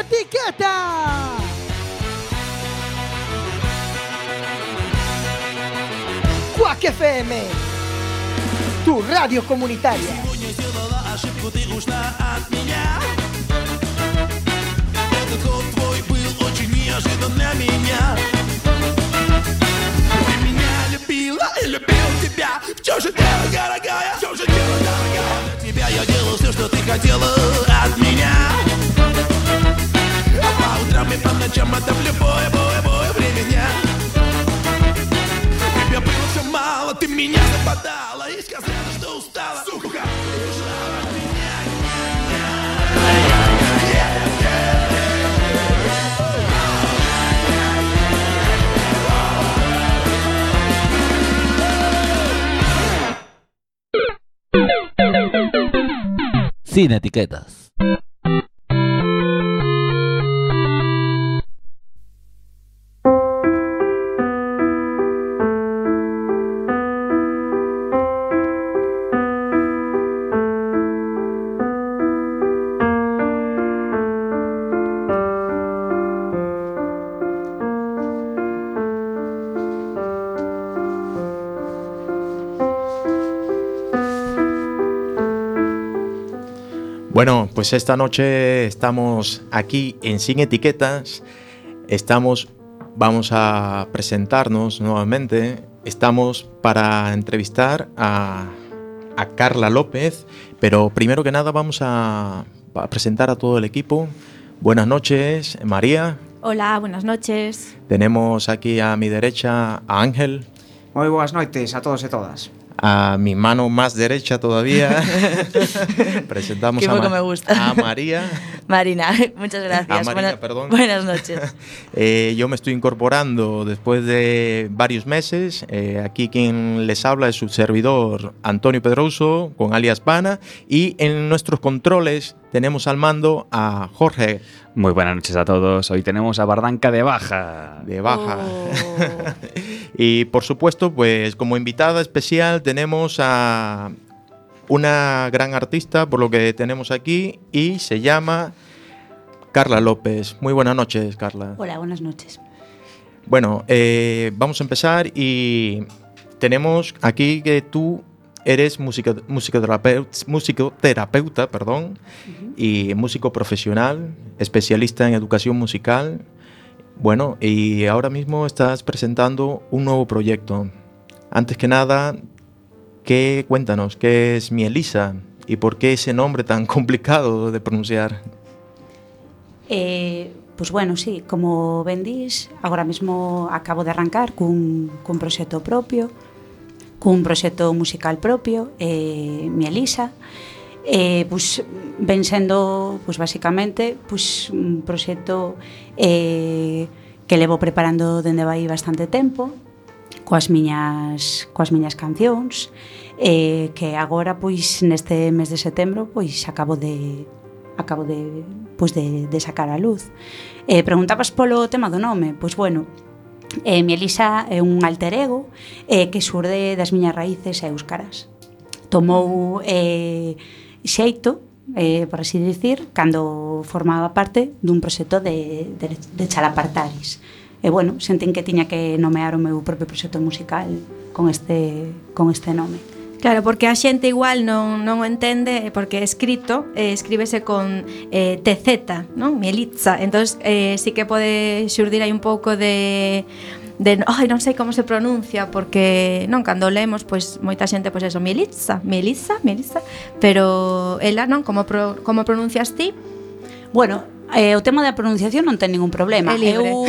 etiqueta. Quack FM, tu radio comunitaria. Ты ушла от неожидан для меня Ты меня любила и любил тебя В же дело, дорогая? В же дело, дорогая? Для тебя я делал все, что ты хотела от меня А ночам это в любое, любое, любое время дня. Тебе было все мало, ты меня западала И сказала, что устала. Сука, Sin etiquetas. Pues esta noche estamos aquí en Sin Etiquetas. Estamos, vamos a presentarnos nuevamente. Estamos para entrevistar a, a Carla López, pero primero que nada vamos a, a presentar a todo el equipo. Buenas noches, María. Hola, buenas noches. Tenemos aquí a mi derecha a Ángel, Moi boas noites a todos e todas. A mi mano más derecha todavía. Presentamos Qué a, poco me gusta. a María. Marina, muchas gracias. Ah, Marina, Buenas- perdón. Buenas noches. Eh, yo me estoy incorporando después de varios meses. Eh, aquí quien les habla es su servidor Antonio Pedroso, con alias Pana. Y en nuestros controles tenemos al mando a Jorge Muy buenas noches a todos. Hoy tenemos a Bardanca de Baja. de Baja. Oh. Y por supuesto, pues como invitada especial tenemos a una gran artista, por lo que tenemos aquí, y se llama Carla López. Muy buenas noches, Carla. Hola, buenas noches. Bueno, eh, vamos a empezar y tenemos aquí que tú eres música, musicoterapeuta, musicoterapeuta perdón, y músico profesional, especialista en educación musical. Bueno, y ahora mismo estás presentando un nuevo proyecto. Antes que nada, ¿qué, cuéntanos, ¿qué es Mielisa? ¿Y por qué ese nombre tan complicado de pronunciar? Eh, pois bueno, sí, como ben dís, agora mesmo acabo de arrancar cun, cun proxecto propio, cun proxecto musical propio, eh, mi Elisa, eh, pues, ven sendo pues, basicamente pues, un proxecto eh, que levo preparando dende vai bastante tempo coas miñas, coas miñas cancións eh, que agora pois neste mes de setembro pois acabo de acabo de, pois, de, de sacar a luz eh, preguntabas polo tema do nome pois bueno, eh, mi Elisa é un alter ego eh, que surde das miñas raíces e euscaras. tomou eh, xeito, eh, por así dicir, cando formaba parte dun proxecto de, de, de Chalapartaris. E bueno, sentín que tiña que nomear o meu propio proxecto musical con este, con este nome. Claro, porque a xente igual non, non o entende eh, porque escrito eh, escríbese con eh, TZ, non? Mielitza. Entón, eh, sí que pode xurdir aí un pouco de de ai, non sei como se pronuncia porque non cando lemos pois moita xente pois eso Melissa, Melissa, Melissa, pero ela non como pro, como pronuncias ti? Bueno, eh, o tema da pronunciación non ten ningún problema. Eu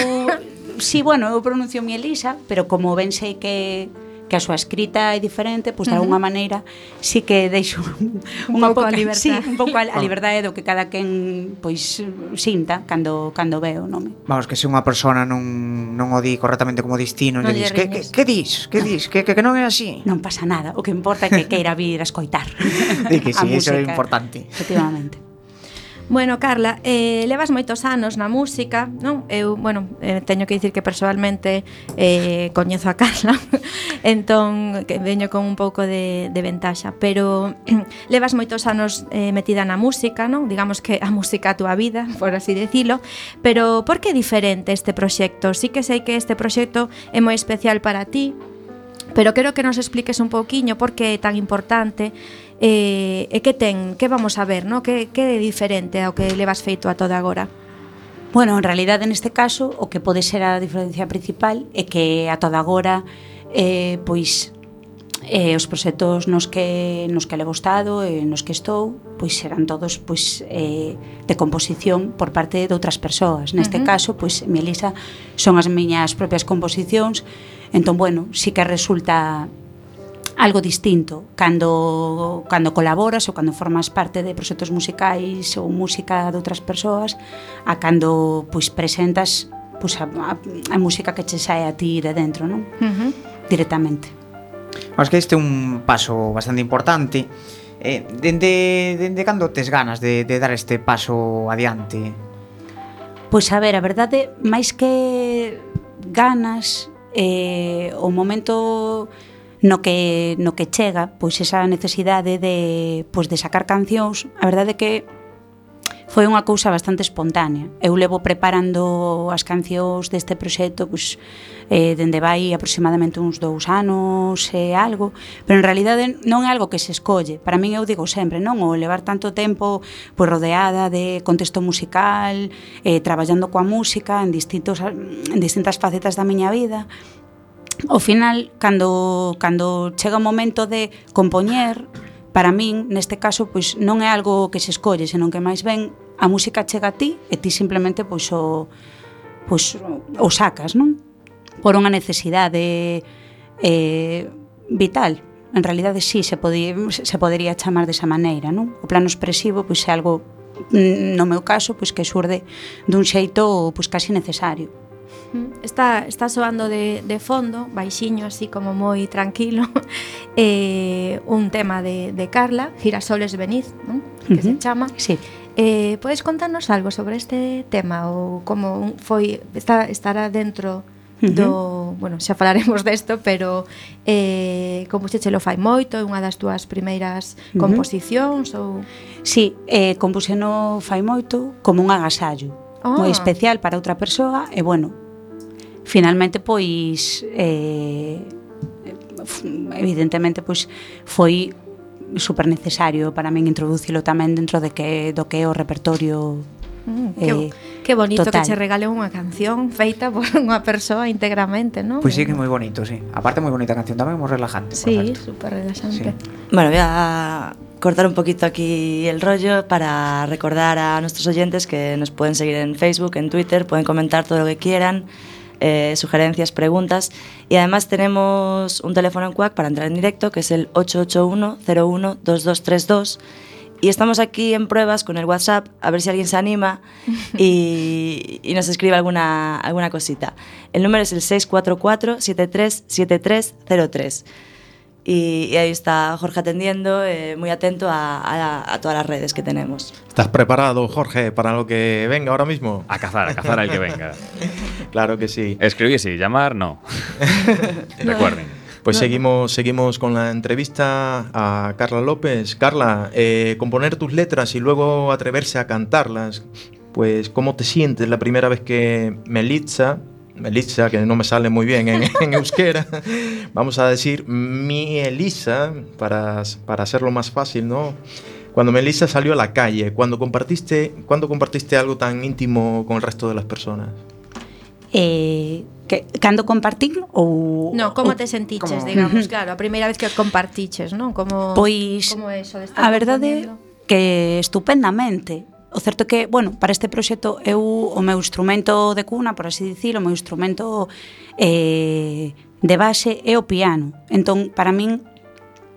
si, sí, bueno, eu pronuncio Mielisa, pero como ben sei que que a súa escrita é diferente, pois de alguna maneira sí que deixo un, un pouco a liberdade, sí, un pouco a, a ah. liberdade do que cada quen pois sinta cando cando veo, nome. Vamos, que se unha persona non non o di correctamente como distino, non lle dis, que, que, que dis, que dis, que, que, que non é así. Non pasa nada, o que importa é que queira vir a escoitar. Di que si, sí, iso é importante. Efectivamente. Bueno, Carla, eh, levas moitos anos na música, non? Eu, bueno, eh, teño que dicir que personalmente eh, coñezo a Carla, entón que veño con un pouco de, de ventaxa, pero levas moitos anos eh, metida na música, non? Digamos que a música a túa vida, por así decirlo, pero por que é diferente este proxecto? Sí que sei que este proxecto é moi especial para ti, Pero quero que nos expliques un pouquiño por que é tan importante e, e que ten, que vamos a ver, no? que, que é diferente ao que levas feito a toda agora? Bueno, en realidad neste caso o que pode ser a diferencia principal é que a toda agora eh, pois eh, os proxectos nos que nos que levo estado e eh, nos que estou, pois serán todos pois eh, de composición por parte de outras persoas. Neste uh -huh. caso, pois Melisa son as miñas propias composicións. Entón, bueno, sí que resulta algo distinto cando, cando colaboras ou cando formas parte de proxectos musicais ou música de outras persoas a cando pois, presentas pois, a, a, a música que che sae a ti de dentro non? Uh -huh. directamente Mas que este é un paso bastante importante eh, dende, dende cando tes ganas de, de dar este paso adiante? Pois a ver, a verdade, máis que ganas eh, o momento no que, no que chega pois esa necesidade de, pois, de sacar cancións. A verdade é que foi unha cousa bastante espontánea. Eu levo preparando as cancións deste proxecto pois, eh, dende vai aproximadamente uns dous anos e eh, algo, pero en realidade non é algo que se escolle. Para min eu digo sempre, non? O levar tanto tempo pois, rodeada de contexto musical, eh, traballando coa música en, distintos, en distintas facetas da miña vida, ao final, cando, cando chega o momento de compoñer, para min, neste caso, pois non é algo que se escolle, senón que máis ben a música chega a ti e ti simplemente pois o pois o sacas, non? Por unha necesidade eh, vital. En realidade sí se podía, se podería chamar desa maneira, non? O plano expresivo pois é algo no meu caso pois que surde dun xeito pois casi necesario. Está, está soando de, de fondo, baixiño, así como moi tranquilo, eh, un tema de, de Carla, Girasoles Beniz, ¿no? que uh -huh. se chama. Sí. Eh, podes contarnos algo sobre este tema ou como foi está, estará dentro uh -huh. do, bueno, xa falaremos desto, pero eh, como xe lo fai moito, é unha das túas primeiras uh -huh. composicións ou Si, sí, eh, compuxeno fai moito como un agasallo, oh. moi ah. especial para outra persoa e bueno, finalmente pois eh, evidentemente pois foi super necesario para min introducilo tamén dentro de que do que é o repertorio Mm, eh, que, que bonito total. que che regale unha canción feita por unha persoa íntegramente, non? Pois pues sí que é moi bonito, sí. Aparte moi bonita canción, tamén moi relajante, Sí, super relaxante. Sí. Bueno, voy a cortar un poquito aquí el rollo para recordar a nuestros oyentes que nos pueden seguir en Facebook, en Twitter, pueden comentar todo lo que quieran. Eh, sugerencias, preguntas. Y además tenemos un teléfono en CUAC para entrar en directo, que es el 881-01-2232. Y estamos aquí en pruebas con el WhatsApp, a ver si alguien se anima y, y nos escribe alguna, alguna cosita. El número es el 644-737303. Y, y, ahí está Jorge atendiendo, eh, muy atento a, a, a, todas las redes que tenemos. ¿Estás preparado, Jorge, para lo que venga ahora mismo? A cazar, a cazar al que venga. claro que sí. Escribir sí, llamar no. Recuerden. Pues seguimos, seguimos con la entrevista a Carla López. Carla, eh, componer tus letras y luego atreverse a cantarlas, pues ¿cómo te sientes la primera vez que Melitza, Melissa, que no me sale muy bien en, en euskera, vamos a decir mi Elisa, para, para hacerlo más fácil, ¿no? Cuando Melissa salió a la calle, cuando compartiste, cuando compartiste algo tan íntimo con el resto de las personas? Eh, que, cando compartín ou No, como te sentiches, como... digamos, claro, a primeira vez que compartiches, non? Como Pois como eso de estar a verdade que estupendamente. O certo que, bueno, para este proxecto eu o meu instrumento de cuna, por así dicir, o meu instrumento eh, de base é o piano. Entón, para min,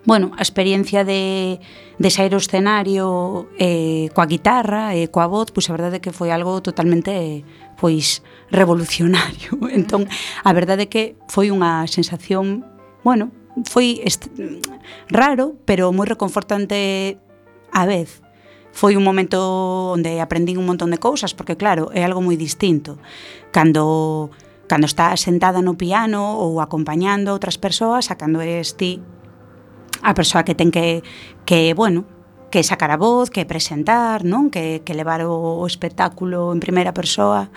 bueno, a experiencia de, de sair o escenario eh, coa guitarra e eh, coa voz, pois a verdade é que foi algo totalmente eh, pois revolucionario. Entón, a verdade é que foi unha sensación, bueno, foi raro, pero moi reconfortante a vez, foi un momento onde aprendín un montón de cousas, porque claro, é algo moi distinto. Cando cando estás sentada no piano ou acompañando outras persoas, a cando eres ti a persoa que ten que, que bueno, que sacar a voz, que presentar, non? Que, que levar o, o espectáculo en primeira persoa,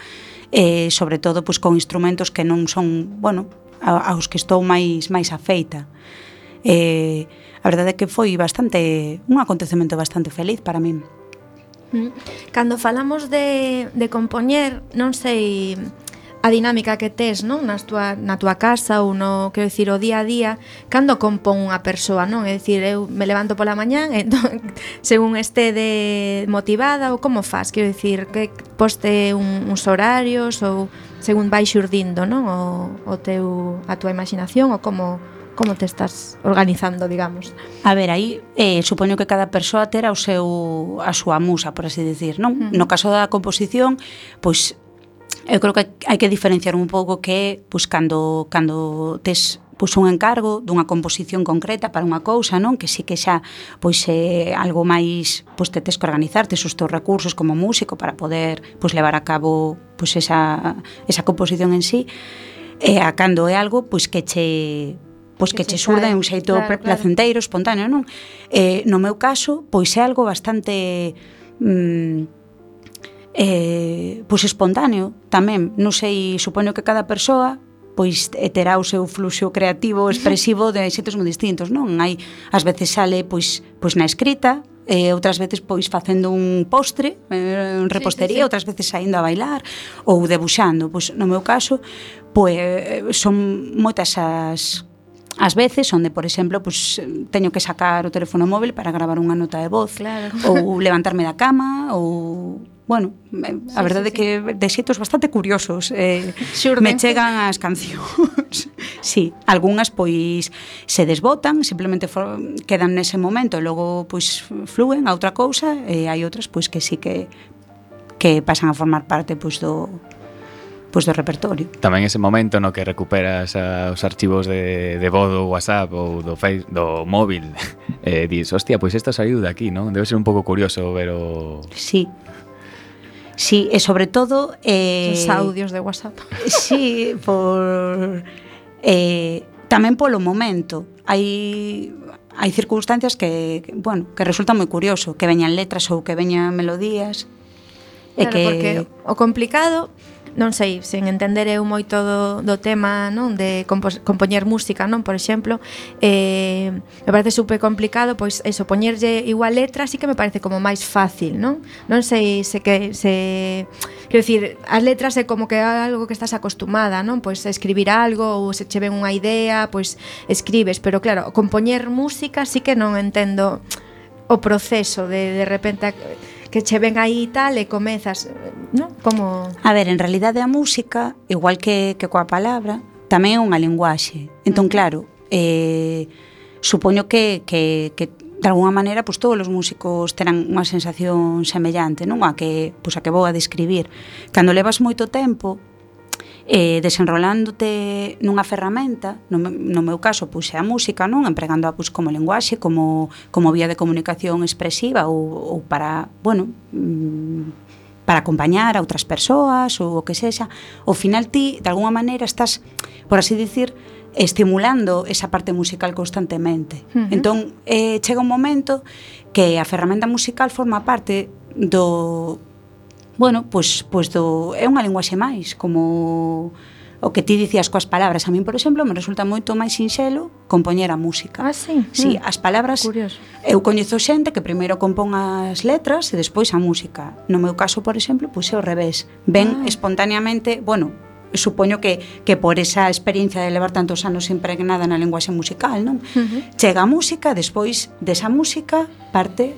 eh, sobre todo pois, con instrumentos que non son, bueno, aos que estou máis máis afeita. Eh, a verdade é que foi bastante un acontecemento bastante feliz para min. Mm. Cando falamos de, de compoñer, non sei a dinámica que tes, non, na tua na tua casa ou no, quero dicir, o día a día, cando compón unha persoa, non? É dicir, eu me levanto pola mañán e entón, según este de motivada ou como faz? Quero dicir, que poste un, uns horarios ou según vai xurdindo, non? O, o teu a tua imaginación ou como como te estás organizando, digamos? A ver, aí eh, supoño que cada persoa terá o seu a súa musa, por así dicir, non? Uh -huh. No caso da composición, pois eu creo que hai que diferenciar un pouco que pois cando cando tes pois un encargo dunha composición concreta para unha cousa, non? Que si que xa pois é algo máis, pois te tes que organizarte os teus recursos como músico para poder pois levar a cabo pois esa esa composición en sí. E a cando é algo pois que che pois que, que che surda de un xeito claro, placenteiro, claro. espontáneo, non? Eh, no meu caso, pois é algo bastante mm, eh, pois espontáneo tamén, non sei, supoño que cada persoa pois terá o seu fluxo creativo expresivo de xeitos moi distintos, non? Hai ás veces sale pois pois na escrita, eh, outras veces pois facendo un postre, eh, un repostería, sí, sí, sí. outras veces saindo a bailar ou debuxando. Pois no meu caso, pois son moitas as ás veces onde, por exemplo, pues, teño que sacar o teléfono móvil para gravar unha nota de voz claro. ou levantarme da cama ou bueno, eh, a sí, verdade sí, sí. que de xeitos bastante curiosos eh, Xurde. me chegan as cancións sí, algunhas pois se desbotan, simplemente for, quedan nese momento e logo pois fluen a outra cousa e hai outras pois que sí que que pasan a formar parte pois do pois, do repertorio. Tamén ese momento no que recuperas a, os archivos de, de voz do WhatsApp ou do, face, do móvil e eh, dis, hostia, pois esta saiu de aquí, non? Debe ser un pouco curioso ver o... Sí, Sí, e sobre todo... Eh, Os audios de WhatsApp. Sí, por... Eh, tamén polo momento. Hai hai circunstancias que, que, bueno, que resulta moi curioso que veñan letras ou que veñan melodías. Claro, e que... porque o complicado non sei, sen entender eu moito do, do tema, non, de compos, compoñer música, non, por exemplo, eh, me parece super complicado, pois eso, poñerlle igual letra sí que me parece como máis fácil, non? Non sei se que se quero dicir, as letras é como que algo que estás acostumada, non? Pois escribir algo ou se che ven unha idea, pois escribes, pero claro, compoñer música sí que non entendo o proceso de de repente que che ven aí e tal e comezas, non? Como A ver, en realidade a música, igual que que coa palabra, tamén é unha linguaxe. Entón, claro, eh supoño que que que de alguna maneira, pois todos os músicos terán unha sensación semellante, non? A que, pois a que vou a describir. Cando levas moito tempo eh, desenrolándote nunha ferramenta, no, no meu caso puse a música, non empregando a pues, como lenguaxe, como, como vía de comunicación expresiva ou, ou para, bueno, mm, para acompañar a outras persoas ou o que sexa, ao final ti, de alguma maneira, estás, por así dicir, estimulando esa parte musical constantemente. Uh -huh. Entón, eh, chega un momento que a ferramenta musical forma parte do bueno, pois, pois do, é unha linguaxe máis, como o que ti dicías coas palabras. A min, por exemplo, me resulta moito máis sinxelo compoñer a música. Ah, sí? Sí, mm. as palabras... Curioso. Eu coñezo xente que primeiro compón as letras e despois a música. No meu caso, por exemplo, pois é o revés. Ven ah. espontaneamente, bueno, supoño que, que por esa experiencia de levar tantos anos impregnada na linguaxe musical, non? Uh -huh. Chega a música, despois desa música parte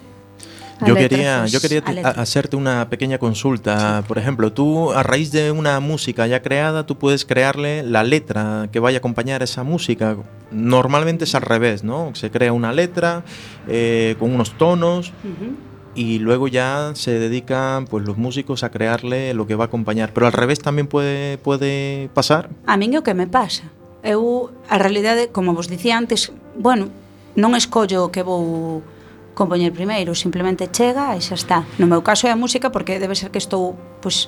yo quería, yo quería hacerte una pequeña consulta. Por ejemplo, tú a raíz de una música ya creada, tú puedes crearle la letra que vaya a acompañar esa música. Normalmente es al revés, ¿no? Se crea una letra eh, con unos tonos. Y luego ya se dedican pues los músicos a crearle lo que va a acompañar. Pero al revés también puede, puede pasar. A mí o que me pasa. Eu, a realidade, como vos dicía antes, bueno, non escollo o que vou compoñer primeiro, simplemente chega e xa está. No meu caso é a música porque debe ser que estou, pois,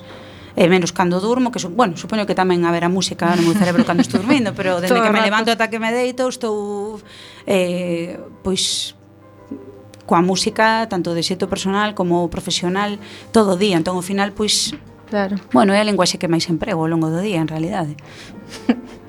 e eh, menos cando durmo, que su, bueno, supoño que tamén haberá música no meu cerebro cando estou dormindo, pero dende Todo que me rato. levanto ata que me deito estou eh, pois coa música tanto de xeito personal como profesional todo o día, entón ao final pois Claro. Bueno, é a linguaxe que máis emprego ao longo do día, en realidade.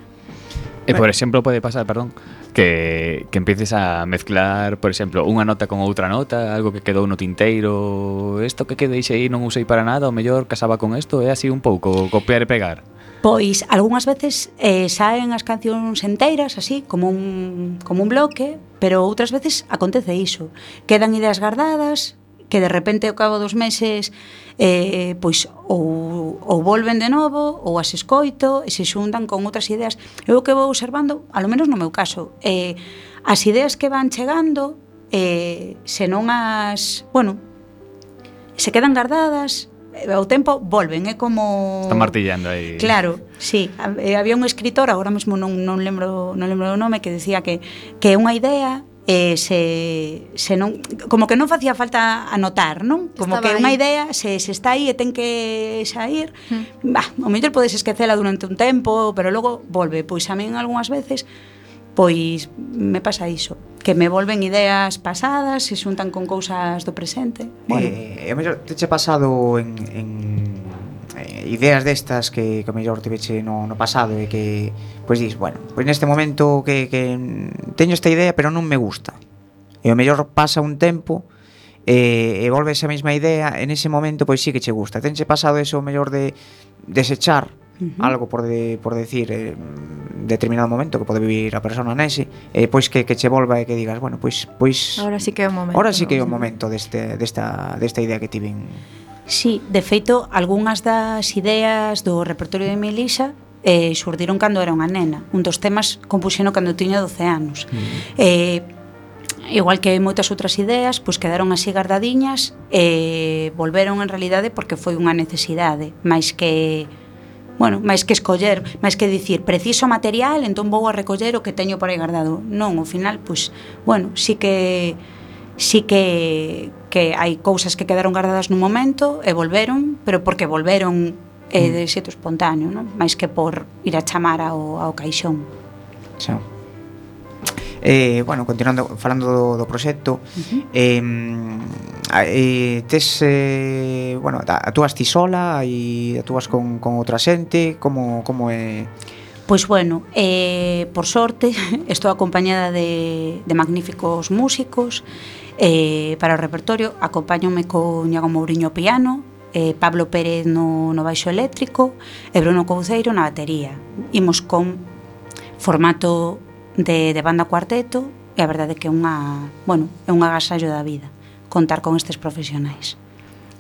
E, por exemplo, pode pasar, perdón, que, que empieces a mezclar, por exemplo, unha nota con outra nota, algo que quedou no tinteiro, isto que quedei aí non usei para nada, o mellor casaba con isto, é así un pouco copiar e pegar. Pois algunhas veces eh, saen as cancións enteiras así como un como un bloque, pero outras veces acontece iso. Quedan ideas gardadas, que de repente ao cabo dos meses eh, pois ou, ou volven de novo ou as escoito e se xuntan con outras ideas. Eu que vou observando, alo menos no meu caso eh, as ideas que van chegando eh, se non as bueno, se quedan guardadas eh, ao tempo volven, é como Están martillando aí. Claro, sí, eh, había un escritor, agora mesmo non non lembro, non lembro o nome que decía que que é unha idea eh, se, se non, como que non facía falta anotar, non? Como Estaba que unha idea, se, se está aí e ten que sair, mm. bah, o mellor podes esquecela durante un tempo, pero logo volve. Pois a min algunhas veces pois me pasa iso que me volven ideas pasadas se xuntan con cousas do presente bueno. eh, e o mellor teche pasado en, en ideas destas que, que o mellor te veche no, no pasado e que pois dis, bueno, pois neste momento que, que teño esta idea pero non me gusta e o mellor pasa un tempo e, e volve esa mesma idea en ese momento pois sí que che gusta. Tenche pasado eso o mellor de desechar uh -huh. algo por, de, por decir eh, determinado momento que pode vivir a persona nese e eh, pois que, que che volva e que digas bueno, pois, pois ahora sí que é o momento ahora sí que é o momento deste, desta, desta idea que tiven Sí, de feito, algunhas das ideas do repertorio de Melisa eh, surdiron cando era unha nena. Un dos temas compuxeno cando tiña 12 anos. Mm. Eh, igual que moitas outras ideas, pois quedaron así gardadiñas e eh, volveron en realidade porque foi unha necesidade, máis que bueno, máis que escoller, máis que dicir, preciso material, entón vou a recoller o que teño por aí guardado. Non, ao final, pois, bueno, sí que sí que, que hai cousas que quedaron guardadas nun momento e volveron, pero porque volveron eh, mm. de xeito espontáneo, non? máis que por ir a chamar ao, ao caixón. Xa. Eh, bueno, continuando falando do, do proxecto, uh -huh. eh, eh tes eh, bueno, atúas ti sola e atúas con, con outra xente, como como é eh... Pois bueno, eh, por sorte estou acompañada de, de magníficos músicos Eh, para o repertorio acompáñome con Iago Mourinho piano, eh, Pablo Pérez no, no baixo eléctrico e Bruno Couceiro na batería. Imos con formato de, de banda cuarteto e a verdade que é unha, bueno, é un agasallo da vida contar con estes profesionais.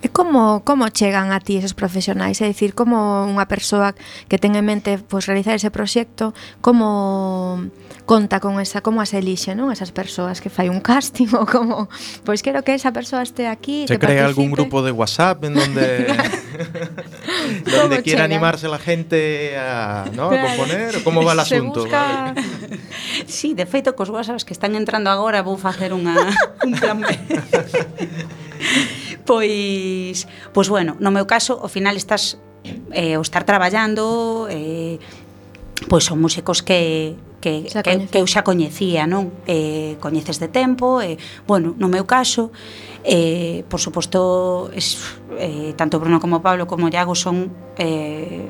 E como, como chegan a ti esos profesionais? É dicir, como unha persoa que ten en mente pois, realizar ese proxecto, como conta con esa, como as elixe, non? Esas persoas que fai un casting ou como, pois quero que esa persoa este aquí, Se que crea participe. algún grupo de WhatsApp en donde donde quiera animarse la gente a, ¿no? a componer, como va el asunto? Busca... vale. Sí, de feito cos WhatsApps que están entrando agora vou facer unha un plan B. pois pois pois bueno, no meu caso, ao final estás eh, o estar traballando eh, pois son músicos que que, que, que eu xa coñecía, non? Eh, coñeces de tempo, e, eh, bueno, no meu caso, eh, por suposto, es, eh, tanto Bruno como Pablo como Iago son eh,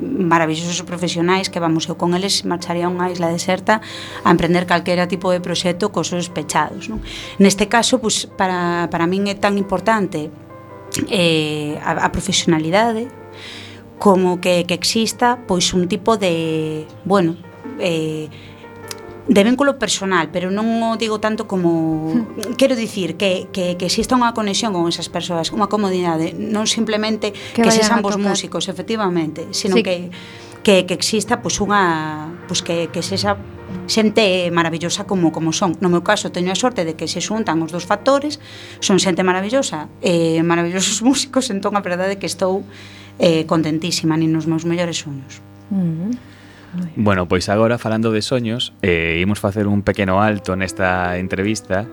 maravillosos profesionais que vamos eu con eles marcharía a unha isla deserta a emprender calquera tipo de proxecto cos seus pechados non? neste caso, pois, para, para min é tan importante eh, a, a profesionalidade como que, que exista pois un tipo de, bueno, eh, de vínculo personal, pero non o digo tanto como quero dicir que que que exista unha conexión con esas persoas, unha comodidade, non simplemente que, que se ambos músicos, efectivamente, sino sí. que que que exista pois unha pois que que sexa xente maravillosa como como son. No meu caso teño a sorte de que se xuntan os dous factores, son xente maravillosa, eh, maravillosos músicos, entón a verdade é que estou eh, contentísima nin nos meus mellores soños. Mm -hmm. Bueno, pois agora falando de soños, eh, imos facer un pequeno alto nesta entrevista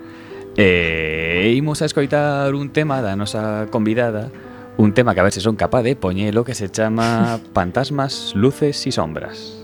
eh, e eh, imos a escoitar un tema da nosa convidada un tema que a ver se son capaz de poñelo que se chama Fantasmas, Luces e Sombras.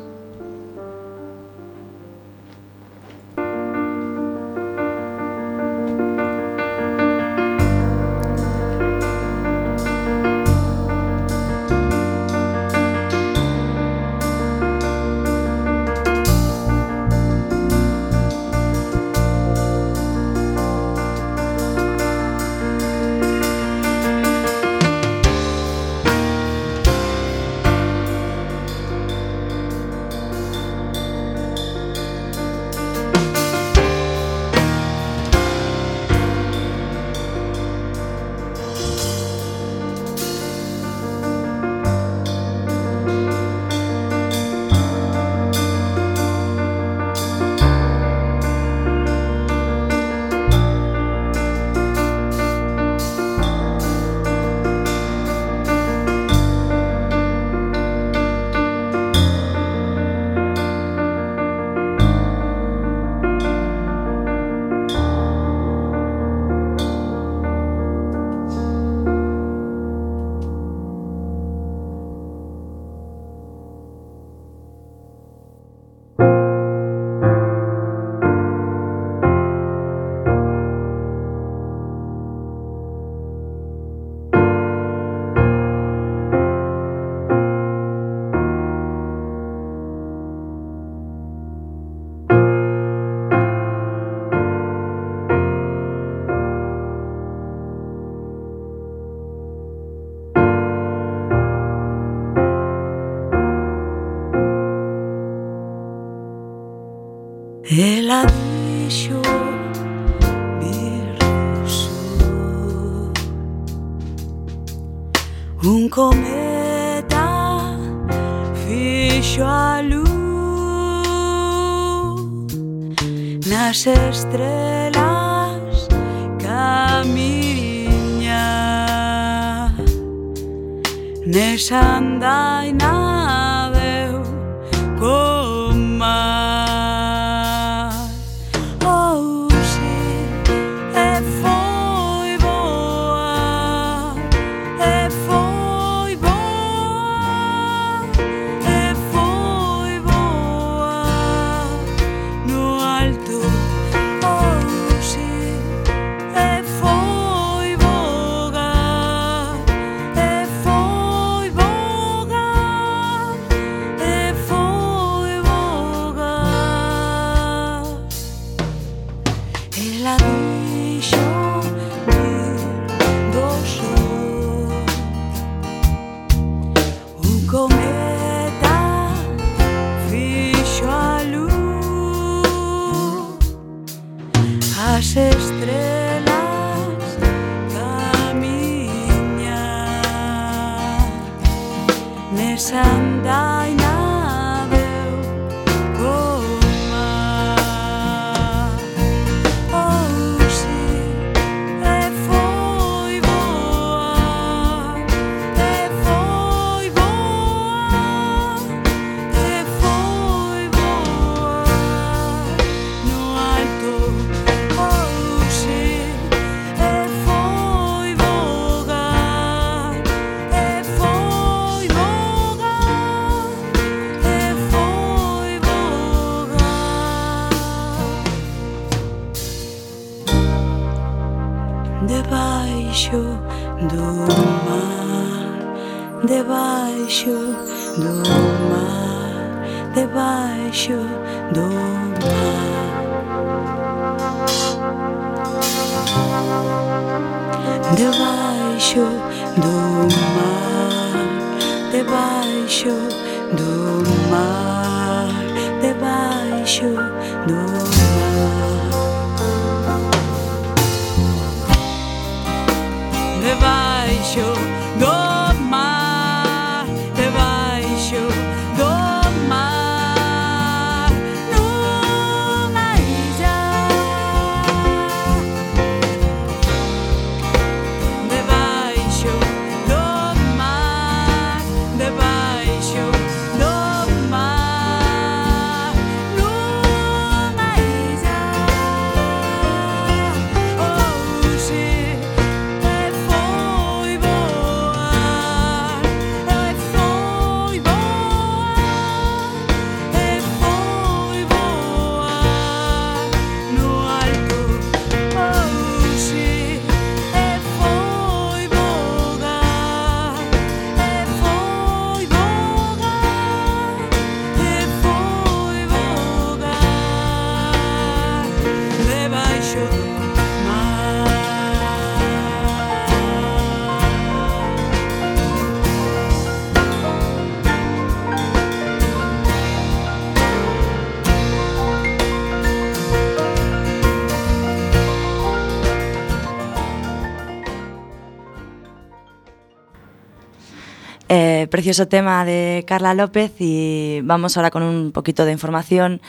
Precioso tema de Carla López y vamos ahora con un poquito de información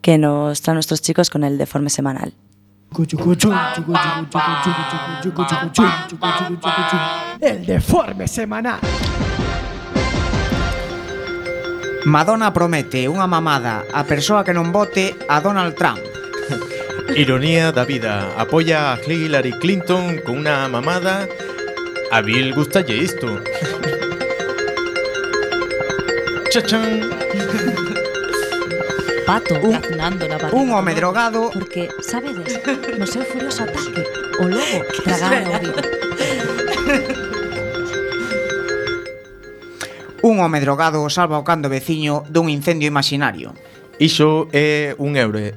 que nos traen nuestros chicos con el deforme semanal. El deforme semanal. Madonna promete unha mamada a persoa que non vote a Donald Trump. Ironía da vida. Apoya a Hillary Clinton con una mamada. A Bill gustalle isto. Chachán. Pato un, caznando na barriga. Un home drogado. Porque, sabedes, no seu furioso ataque, o lobo tragara o vivo. Un home drogado salva o cando veciño dun incendio imaginario. Iso é un euro,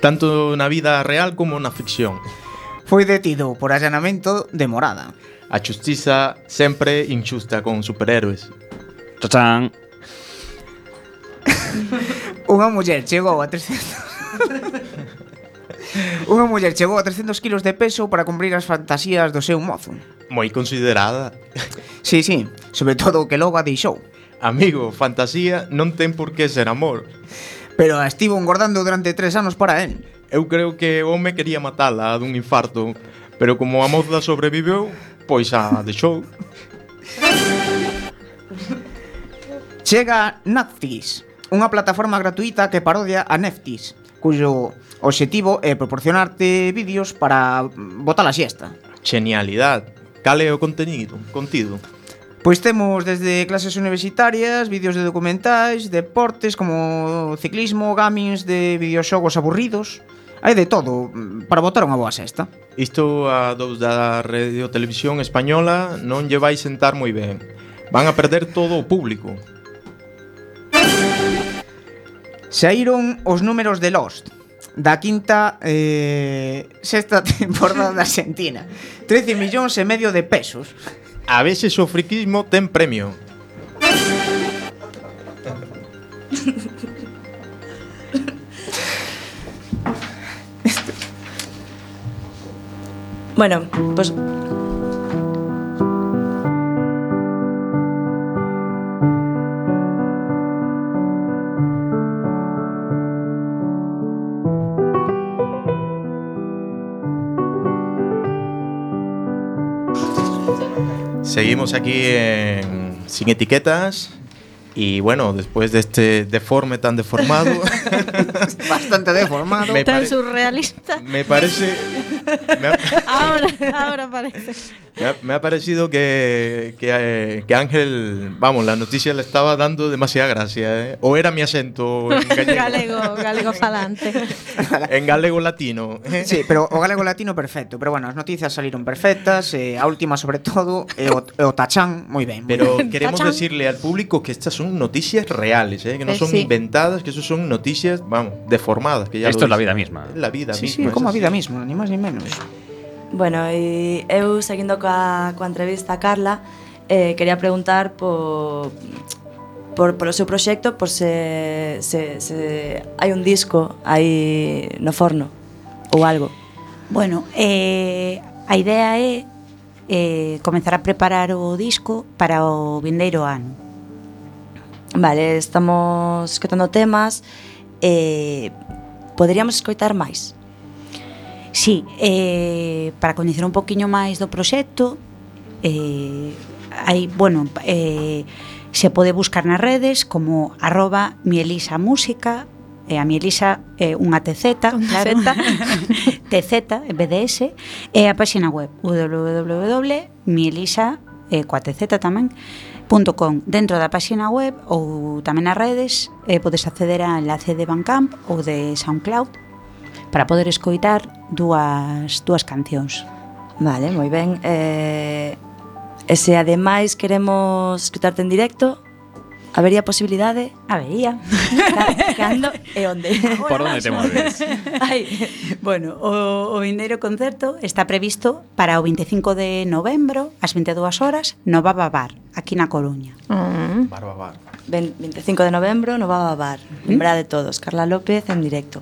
tanto na vida real como na ficción. Foi detido por allanamento de morada. A xustiza sempre injusta con superhéroes. Chachán. Unha muller chegou a 300 Unha muller chegou a 300 kilos de peso para cumprir as fantasías do seu mozo. Moi considerada. Sí, sí, sobre todo o que logo a deixou. Amigo, fantasía non ten por que ser amor. Pero a estivo engordando durante tres anos para él. Eu creo que o home quería matala dun infarto, pero como a moza sobreviveu, pois a deixou. Chega Nazis unha plataforma gratuita que parodia a Neftis, cuyo obxectivo é proporcionarte vídeos para botar a siesta. Genialidade. Cal é o contenido? Contido? Pois temos desde clases universitarias, vídeos de documentais, deportes como ciclismo, gamings de videoxogos aburridos, hai de todo para botar unha boa sexta. Isto a dous da Radio Televisión Española non lle vai sentar moi ben. Van a perder todo o público. Saíron os números de Lost da quinta eh, sexta temporada da Argentina. 13 millóns e medio de pesos. A veces o friquismo ten premio. Bueno, pues Seguimos aquí en Sin Etiquetas. Y bueno, después de este deforme tan deformado, Bastante deformado me, Tan surrealista. me parece. Me ha, Ahora, ahora parece. me ha- me ha parecido que, que, eh, que Ángel, vamos, la noticia le estaba dando demasiada gracia. ¿eh? O era mi acento en gallego, Galego, galego falante. en galego latino. Sí, pero o galego latino perfecto Pero bueno, as noticias saliron perfectas eh, A última sobre todo E o, e o tachán moi ben moi Pero ben. queremos Tachán. decirle al público que estas son noticias reales, ¿eh? que no Eh, son sí. inventadas, que eso son noticias, vamos, deformadas. Que ya Esto es la vida misma. Es la vida Sí, misma. sí, como a así. vida misma, ni máis ni menos Bueno, e eu seguindo coa, coa entrevista a Carla, eh, quería preguntar por, por, por o seu proxecto, por se, se, se hai un disco aí no forno ou algo. Bueno, eh, a idea é eh, comenzar a preparar o disco para o vindeiro ano. Vale, estamos escutando temas, eh, poderíamos escoitar máis? Sí, eh, para coñecer un poquinho máis do proxecto, eh, hai, bueno, eh, se pode buscar nas redes como arroba mielisa música, e a mielisa é eh, unha TZ, unha claro, vez TZ, BDS, e a páxina web www.mielisa, eh, coa TZ tamén, .com. Dentro da páxina web ou tamén nas redes eh, podes acceder a enlace de Bandcamp ou de SoundCloud para poder escoitar dúas, dúas cancións. Vale, moi ben. Eh, e se ademais queremos escutarte en directo, Habería posibilidade? Habería. Cando e onde? Por onde te moves? Ai, bueno, o, o vindeiro concerto está previsto para o 25 de novembro, ás 22 horas, no Baba Bar, aquí na Coruña. Mm. Bar, bar, bar. Ben, 25 de novembro, no Baba Bar. Mm. Lembrade todos, Carla López en directo.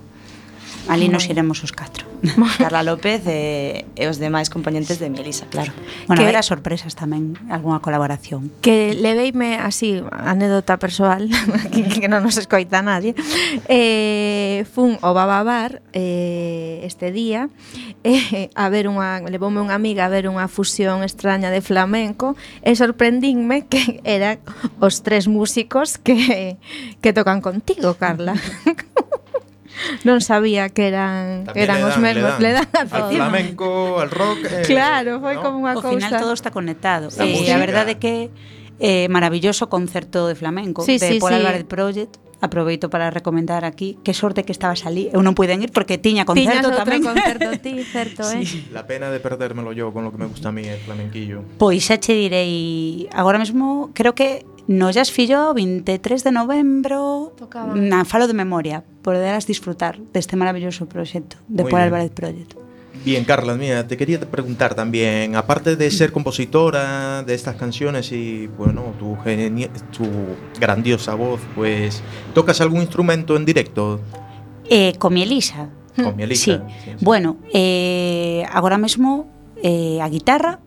Ali nos iremos os catro. Carla López e, e os demais componentes de Melisa, claro. Bueno, que, haberá sorpresas tamén, algunha colaboración. Que leveime así, anécdota persoal, que, que non nos escoita nadie. Eh, fun o Bababar eh, este día eh, a ver unha, levoume unha amiga a ver unha fusión extraña de flamenco e sorprendínme que eran os tres músicos que, que tocan contigo, Carla non sabía que eran También eran os mesmos, le dan, le dan a todo. Al flamenco, al rock, eh, Claro, foi ¿no? como unha cousa. Ao final todo está conectado. Sí. E eh, a verdade é que eh, maravilloso concerto de flamenco sí, de sí, Paul sí. Álvarez Project aproveito para recomendar aquí que sorte que estabas ali eu eh, non puiden ir porque tiña concerto Tiñas tamén concerto ti certo eh sí. la pena de perdérmelo yo con lo que me gusta a mí el flamenquillo pois xa che direi agora mesmo creo que no Jazz Fillo 23 de novembro Tocaban. na falo de memoria, poderás disfrutar deste maravilloso proxecto de Muy Paul bien. Álvarez Project. Bien, Carla, mira, te quería preguntar también, aparte de ser compositora de estas canciones y, bueno, tu, tu grandiosa voz, pues, ¿tocas algún instrumento en directo? Eh, con mi Elisa. Con mi Elisa, Sí. sí, sí. Bueno, eh, agora mesmo eh, a guitarra,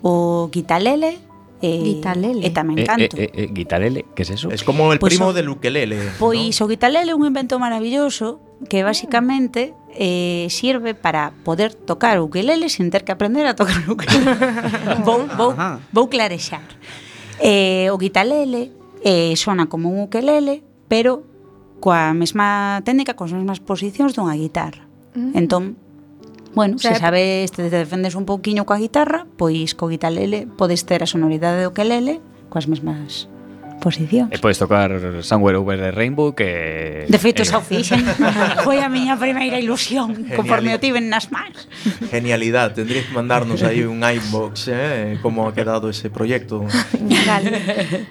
o guitalele, eh, guitalele. E tamén canto. Eh, eh, eh, eh guitalele, que é es eso? Es como el pues primo pois o, del ukelele. Pois ¿no? o guitalele é un invento maravilloso que ah. basicamente eh, sirve para poder tocar o ukelele sin ter que aprender a tocar o ukelele. vou, vou, vou clarexar. Eh, o guitalele eh, sona como un ukelele, pero coa mesma técnica, coas mesmas posicións dunha guitarra. Mm. Entón, Bueno, se, se sabes, te defendes un pouquiño coa guitarra, pois co guitalele podes ter a sonoridade do que lele coas mesmas posicións. E podes tocar Somewhere Over the Rainbow que... De feito, eh... xa o fixen. Foi a miña primeira ilusión conforme o tiven nas mans. Genialidad. Tendrías que mandarnos aí un inbox, eh? Como ha quedado ese proyecto. Gale.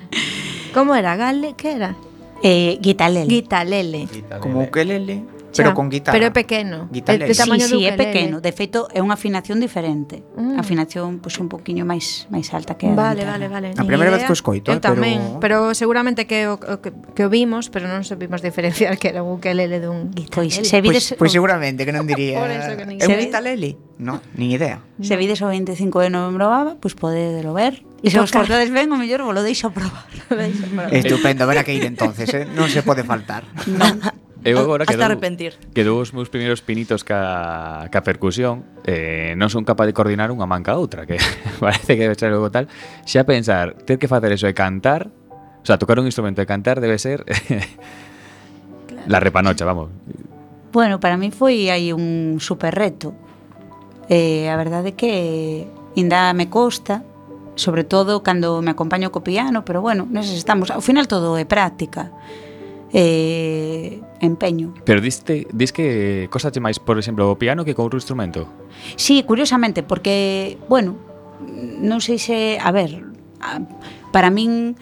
Como era? Gale? Que era? Eh, guitalele. Guitalele. Como ukelele. Pero con guitarra. Pero é pequeno. Guitarra. Sí, sí, é pequeno. De feito, é unha afinación diferente. Mm. Afinación, pois, pues, un poquinho máis máis alta que a Vale, vale, vale. A primeira vez que o escoito, Eu eh, tamén, pero... pero seguramente que o, que, que o vimos, pero non sabimos diferenciar que era un ukelele dun guitarra. Pois, se vides... Pois, pois seguramente que non diría... Por eso que é un guitarlele? No, nin idea. Se vides o 25 de novembro, pois pues, podedelo ver. E se os cortades ben, o mellor volo deixo probar. Estupendo, verá que ir entonces, eh? non se pode faltar. Eu agora hasta quedou, arrepentir. Quedou os meus primeiros pinitos ca, ca percusión, eh, non son capaz de coordinar unha manca a outra, que parece que debe ser algo tal. Xa pensar, ter que facer eso e cantar, o sea, tocar un instrumento e cantar debe ser claro. la repanocha, vamos. Bueno, para mí foi aí un super reto. Eh, a verdade é que ainda me costa, sobre todo cando me acompaño co piano, pero bueno, neses estamos. Ao final todo é práctica eh, empeño. Pero diste, dis que cosache máis, por exemplo, o piano que con outro instrumento? Sí, curiosamente, porque, bueno, non sei se... A ver, para min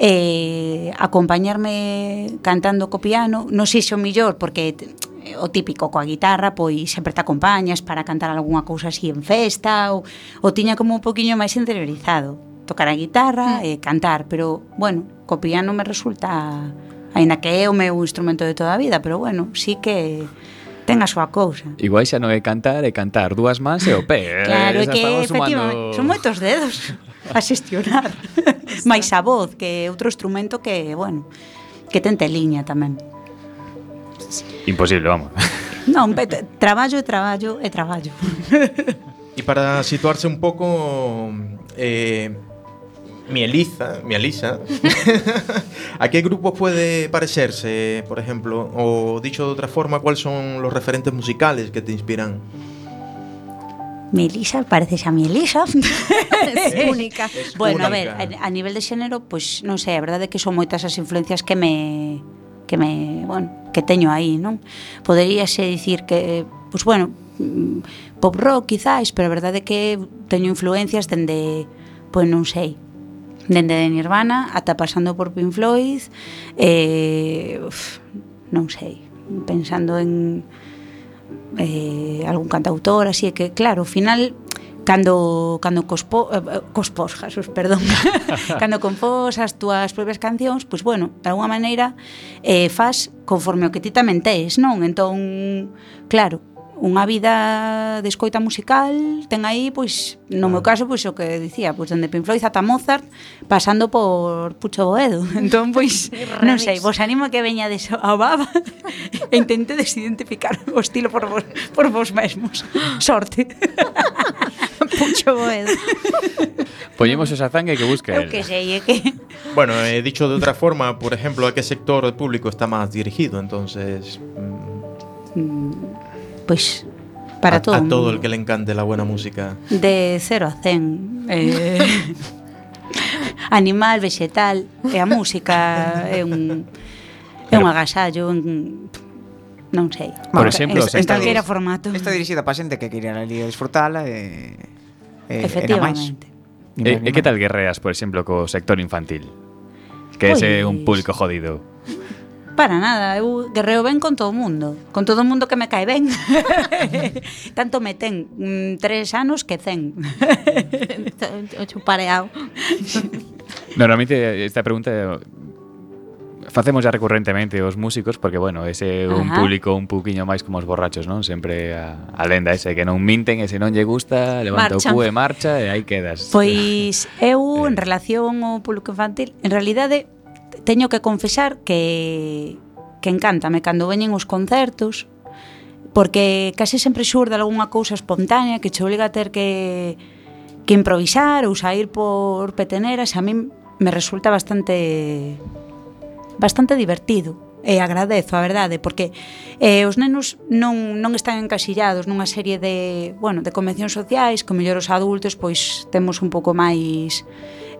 eh, acompañarme cantando co piano non sei se o millor, porque o típico coa guitarra, pois sempre te acompañas para cantar algunha cousa así en festa ou, ou tiña como un poquinho máis interiorizado tocar a guitarra mm. e cantar, pero bueno, co piano me resulta Aínda que é o meu instrumento de toda a vida, pero bueno, sí que ten a súa cousa. Igual xa non é cantar, é cantar dúas mans e o pé. Claro xa que, efectivamente, sumando... son moitos dedos a xestionar. Mais a voz, que é outro instrumento que, bueno, que ten liña tamén. Imposible, vamos. Non, traballo e traballo e traballo. E para situarse un pouco eh, Mieliza, Mielisa, ¿a qué grupo puede parecerse, por ejemplo? O dicho de otra forma, ¿cuáles son los referentes musicales que te inspiran? Mi Elisa, pareces a mi Elisa. Es única. Es bueno, a única. ver, a, a nivel de xénero, pois non sei, a verdade é que son moitas as influencias que me que me, bueno, que teño aí, non? Poderíase dicir que, pois bueno, mm, pop rock quizáis, pero a verdade é que teño influencias dende, pois non sei, dende de Nirvana ata pasando por Pink Floyd, eh, uf, non sei, pensando en eh, algún cantautor, así que claro, ao final cando cando cospo, eh, Jesús, perdón, cando compós as túas propias cancións, pois bueno, de alguma maneira eh, faz conforme o que ti tamén tes, non? Entón, claro, unha vida de escoita musical, ten aí, pois, no ah. meu caso, pois o que dicía, pois dende Pink Floyd ata Mozart, pasando por Pucho Boedo. Entón, pois, non sei, vos animo a que veñades ao Baba e intente desidentificar o estilo por vos, por vos mesmos. Sorte. Pucho Boedo. Poñemos esa zanga que busque Eu que sei, é que... Bueno, he dicho de outra forma, por exemplo, a que sector público está máis dirigido, entonces... Mm pues para a, todo. A todo el que le encante la buena música. De 0 a 100. Eh, animal, vegetal, e a música é un é un agasallo, un non sei. Por exemplo, en, en calquera formato. Está dirixida para xente que queira ali disfrutala e eh, eh Efectivamente. E, e que tal guerreas, por exemplo, co sector infantil? Que ese é un público jodido. Para nada, eu guerreo ben con todo o mundo Con todo o mundo que me cae ben Tanto me ten mm, Tres anos que cen O chupareado Normalmente esta pregunta facemos ya recurrentemente os músicos porque bueno, ese é un Ajá. público un poquinho máis como os borrachos, non? Sempre a, a lenda ese que non minten, ese non lle gusta, levanta marcha. o cu e marcha e aí quedas. Pois eu en eh. relación ao público infantil, en realidade teño que confesar que que encántame cando veñen os concertos porque case sempre xurde algunha cousa espontánea que che obliga a ter que que improvisar ou sair por peteneras, a min me resulta bastante bastante divertido e agradezo, a verdade, porque eh, os nenos non, non están encasillados nunha serie de, bueno, de convencións sociais, que mellor os adultos pois temos un pouco máis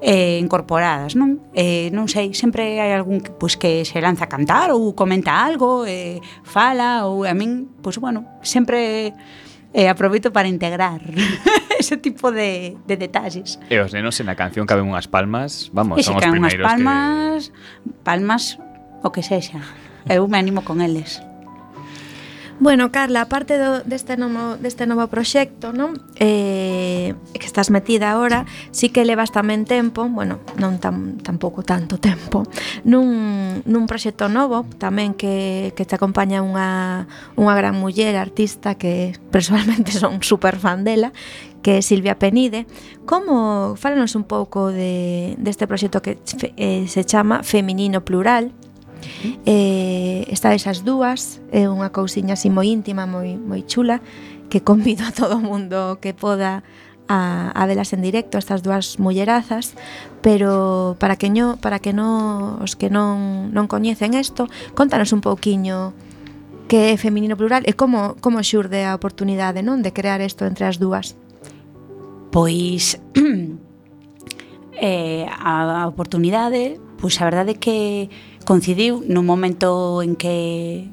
eh, incorporadas, non? Eh, non sei, sempre hai algún que, pois, que se lanza a cantar ou comenta algo, eh, fala, ou a min, pois, bueno, sempre eh, aproveito para integrar ese tipo de, de detalles. E os nenos en a canción caben unhas palmas, vamos, e son os primeiros unhas palmas, que... palmas, o que sexa. Eu me animo con eles. Bueno, Carla, aparte do, deste, novo, deste novo proxecto non? Eh, que estás metida agora sí que levas tamén tempo bueno, non tam, tampouco tanto tempo nun, nun proxecto novo tamén que, que te acompaña unha, unha gran muller artista que personalmente son super fan dela que é Silvia Penide. Como, fálanos un pouco de, deste proxecto que eh, se chama Feminino Plural Eh, está esas dúas, é unha cousiña así moi íntima, moi, moi chula, que convido a todo mundo que poda a, a velas en directo estas dúas mullerazas, pero para que no, para que no os que non non coñecen isto, contanos un pouquiño que é feminino plural e como como xurde a oportunidade, non, de crear isto entre as dúas. Pois eh, a, a oportunidade, pois a verdade é que coincidiu nun momento en que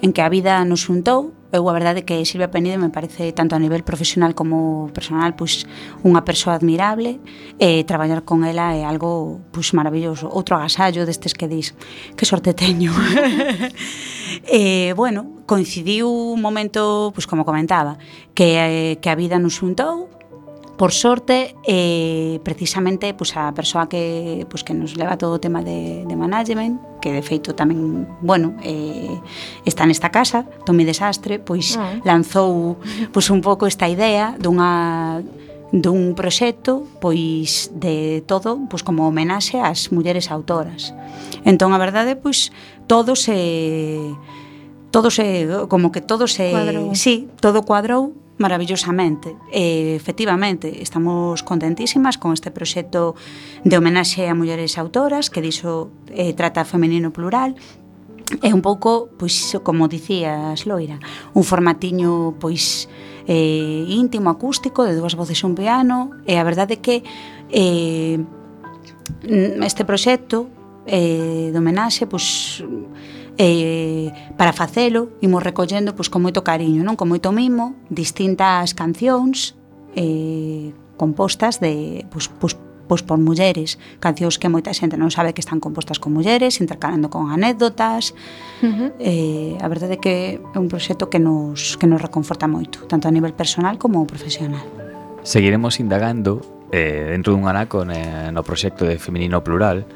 en que a vida nos xuntou. Eu a verdade que Silvia Penide me parece tanto a nivel profesional como personal pois unha persoa admirable e traballar con ela é algo pois maravilloso, outro agasallo destes que dis, que sorte teño e bueno coincidiu un momento pois como comentaba que, que a vida nos xuntou Por sorte, eh, precisamente pues, a persoa que, pues, que nos leva todo o tema de, de management, que de feito tamén, bueno, eh, está nesta casa, Tomi Desastre, pois ah. lanzou pois, un pouco esta idea dunha dun proxecto pois de todo pois como homenaxe ás mulleres autoras. Entón a verdade pois todo se todo se como que todo se Cuadrou. sí, todo cuadrou maravillosamente. E, efectivamente, estamos contentísimas con este proxecto de homenaxe a mulleres autoras, que diso eh, trata femenino plural, É un pouco, pois, como dicías, Loira, un formatiño, pois, eh, íntimo, acústico, de dúas voces e un piano, e a verdade é que eh, este proxecto eh, de homenaxe, pois, E para facelo imos recollendo pois, con moito cariño, non? con moito mimo, distintas cancións eh, compostas de, pois, pois, pois por mulleres, cancións que moita xente non sabe que están compostas con mulleres, intercalando con anécdotas. Uh -huh. Eh, a verdade é que é un proxecto que nos que nos reconforta moito, tanto a nivel personal como profesional. Seguiremos indagando eh, dentro dun anaco eh, no proxecto de Feminino Plural,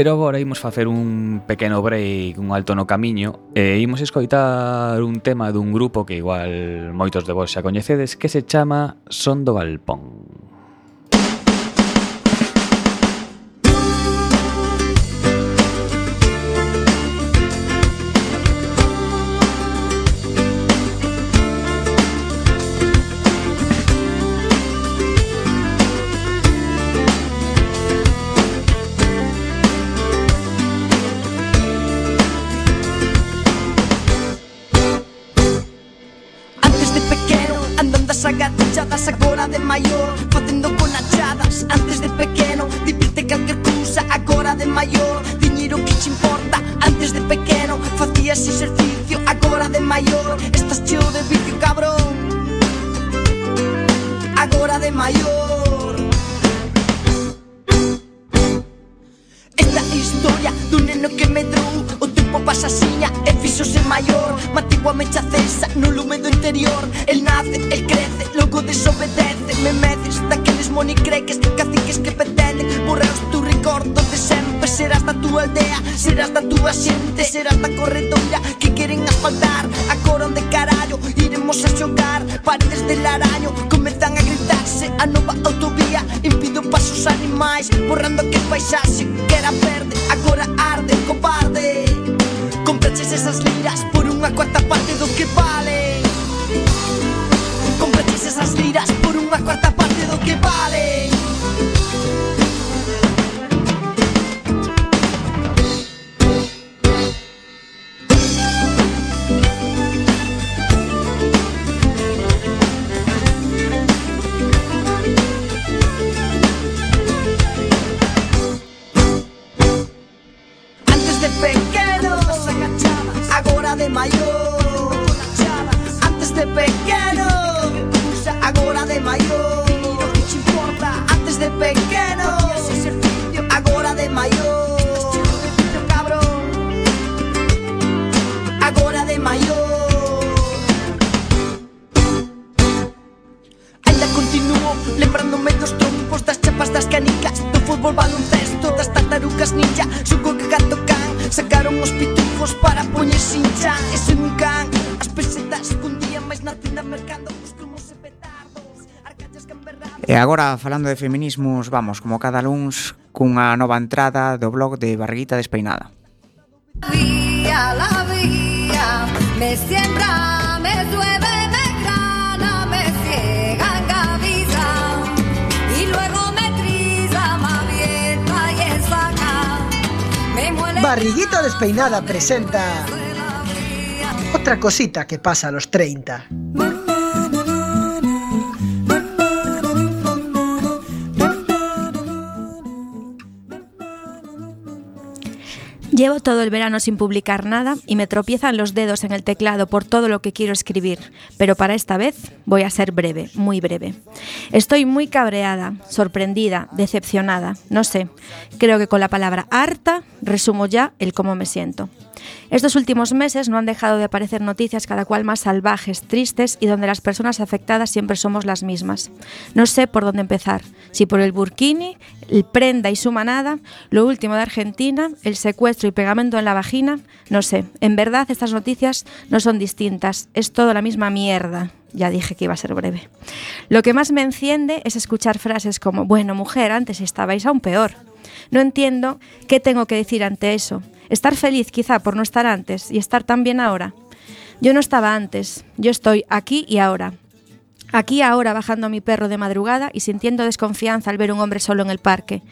Pero agora imos facer un pequeno break, un alto no camiño e imos escoitar un tema dun grupo que igual moitos de vos xa coñecedes que se chama Son do Galpón. Agachadas agora de maior Facendo conachadas Antes de pequeno divirte calquer cousa agora de maior Diñeiro que che importa Antes de pequeno facías exercicio agora de maior Estás cheo de vicio cabrón. Agora de maior Esta historia dun neno que medrou O tempo pasa siña e fixose maior Matiguamente a cesa no lume do interior. El nace, el crece, logo desobedece. Me meces daqueles monicreques, caciques que pretenden Borraos tu recordo de sempre Serás da túa aldea, serás da túa xente Serás da corredoira que queren asfaltar. A cor onde carallo iremos a xogar Paredes del araño comezan a gritarse. A nova autovía impido pasos animais Borrando aquel paisaxe que era verde Agora arde, cobarde. Compraches esas liras por unha cuarta parte do que valen. Compraches esas liras por unha cuarta parte do que valen. papas das canicas Do fútbol baloncesto das tartarugas ninja. Suco que gato can Sacaron os pitufos para poñer sincha Ese un can As pesetas cun día máis na tienda mercando Os cromos e petardos Arcallas camberrados E agora, falando de feminismos, vamos, como cada luns, cunha nova entrada do blog de Barriguita Despeinada. La vía, la vía, me siembra Barriguita Despeinada presenta otra cosita que pasa a los 30. Llevo todo el verano sin publicar nada y me tropiezan los dedos en el teclado por todo lo que quiero escribir, pero para esta vez voy a ser breve, muy breve. Estoy muy cabreada, sorprendida, decepcionada, no sé. Creo que con la palabra harta resumo ya el cómo me siento. Estos últimos meses no han dejado de aparecer noticias cada cual más salvajes, tristes y donde las personas afectadas siempre somos las mismas. No sé por dónde empezar, si por el burkini, el prenda y su manada, lo último de Argentina, el secuestro pegamento en la vagina, no sé. En verdad estas noticias no son distintas, es todo la misma mierda. Ya dije que iba a ser breve. Lo que más me enciende es escuchar frases como, bueno, mujer, antes estabais aún peor. No entiendo qué tengo que decir ante eso. Estar feliz quizá por no estar antes y estar tan bien ahora. Yo no estaba antes, yo estoy aquí y ahora. Aquí ahora bajando a mi perro de madrugada y sintiendo desconfianza al ver un hombre solo en el parque.